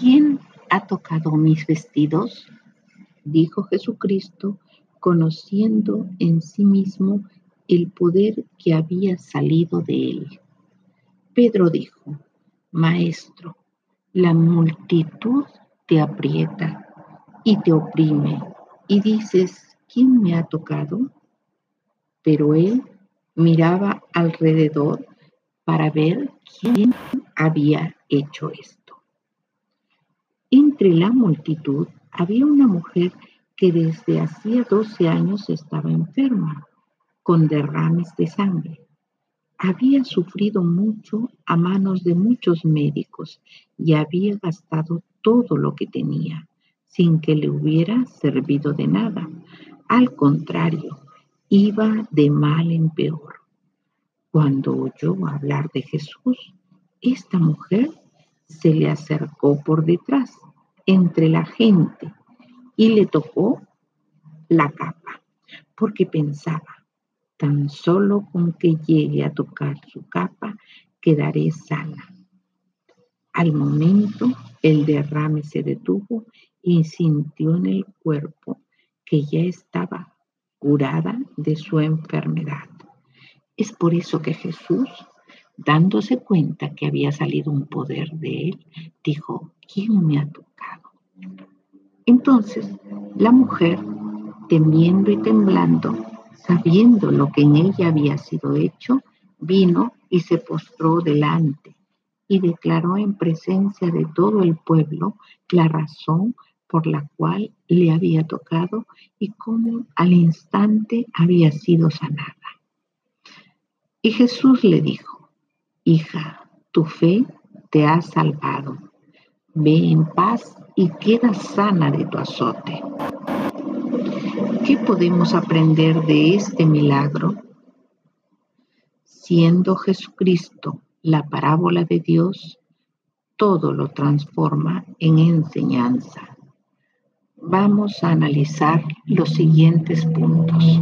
¿quién ha tocado mis vestidos? Dijo Jesucristo, conociendo en sí mismo el poder que había salido de él. Pedro dijo, Maestro, la multitud te aprieta y te oprime y dices, ¿quién me ha tocado? Pero él miraba alrededor para ver quién había hecho esto. Entre la multitud había una mujer que desde hacía 12 años estaba enferma, con derrames de sangre. Había sufrido mucho a manos de muchos médicos y había gastado todo lo que tenía sin que le hubiera servido de nada. Al contrario, iba de mal en peor. Cuando oyó hablar de Jesús, esta mujer se le acercó por detrás, entre la gente, y le tocó la capa, porque pensaba, tan solo con que llegue a tocar su capa, quedaré sana. Al momento, el derrame se detuvo y sintió en el cuerpo que ya estaba curada de su enfermedad. Es por eso que Jesús, dándose cuenta que había salido un poder de él, dijo, ¿quién me ha tocado? Entonces la mujer, temiendo y temblando, sabiendo lo que en ella había sido hecho, vino y se postró delante y declaró en presencia de todo el pueblo la razón por la cual le había tocado y cómo al instante había sido sanada. Y Jesús le dijo, hija, tu fe te ha salvado. Ve en paz y queda sana de tu azote. ¿Qué podemos aprender de este milagro? Siendo Jesucristo la parábola de Dios, todo lo transforma en enseñanza. Vamos a analizar los siguientes puntos.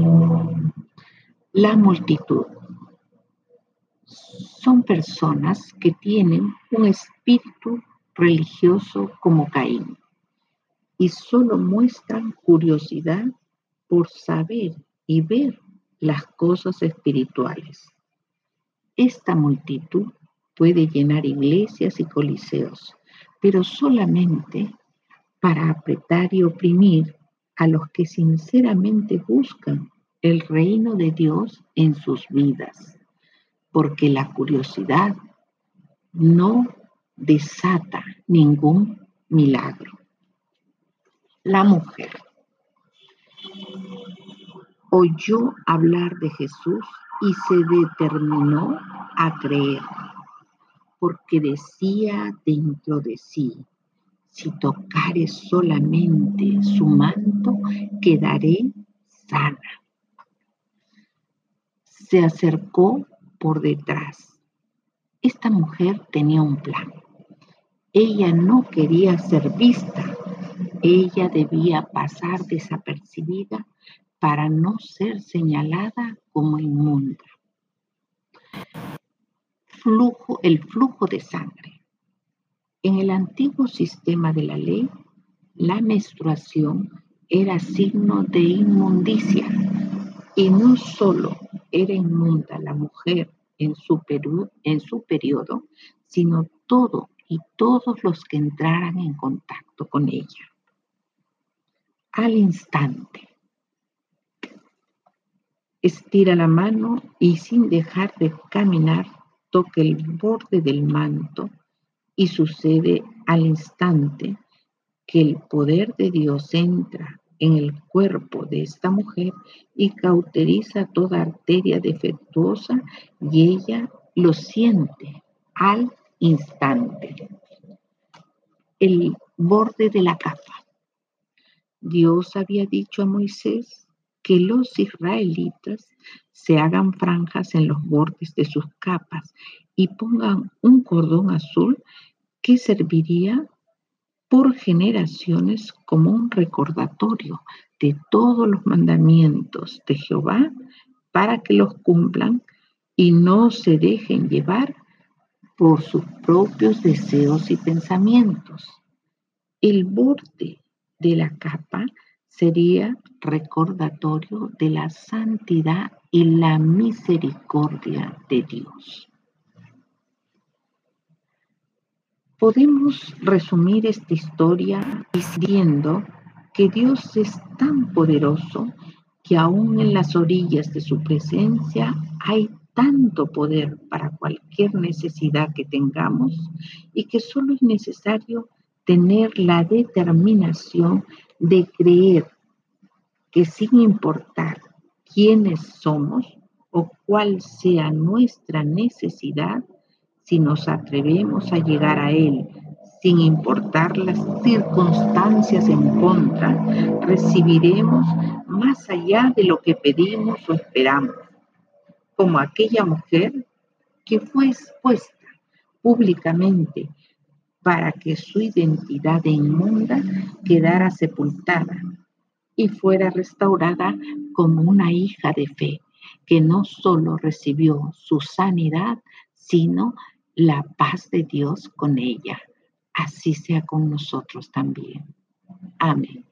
La multitud son personas que tienen un espíritu religioso como Caín y solo muestran curiosidad por saber y ver las cosas espirituales. Esta multitud puede llenar iglesias y coliseos, pero solamente para apretar y oprimir a los que sinceramente buscan el reino de Dios en sus vidas porque la curiosidad no desata ningún milagro. La mujer oyó hablar de Jesús y se determinó a creer, porque decía dentro de sí, si tocare solamente su manto, quedaré sana. Se acercó por detrás. Esta mujer tenía un plan. Ella no quería ser vista. Ella debía pasar desapercibida para no ser señalada como inmunda. Flujo, el flujo de sangre. En el antiguo sistema de la ley, la menstruación era signo de inmundicia y no solo era inmunda la mujer en su, en su periodo, sino todo y todos los que entraran en contacto con ella. Al instante, estira la mano y sin dejar de caminar, toca el borde del manto y sucede al instante que el poder de Dios entra en el cuerpo de esta mujer y cauteriza toda arteria defectuosa y ella lo siente al instante. El borde de la capa. Dios había dicho a Moisés que los israelitas se hagan franjas en los bordes de sus capas y pongan un cordón azul que serviría por generaciones como un recordatorio de todos los mandamientos de Jehová para que los cumplan y no se dejen llevar por sus propios deseos y pensamientos. El borde de la capa sería recordatorio de la santidad y la misericordia de Dios. Podemos resumir esta historia diciendo que Dios es tan poderoso que aún en las orillas de su presencia hay tanto poder para cualquier necesidad que tengamos y que solo es necesario tener la determinación de creer que sin importar quiénes somos o cuál sea nuestra necesidad, si nos atrevemos a llegar a Él sin importar las circunstancias en contra, recibiremos más allá de lo que pedimos o esperamos, como aquella mujer que fue expuesta públicamente para que su identidad inmunda quedara sepultada y fuera restaurada como una hija de fe, que no solo recibió su sanidad, sino la paz de Dios con ella. Así sea con nosotros también. Amén.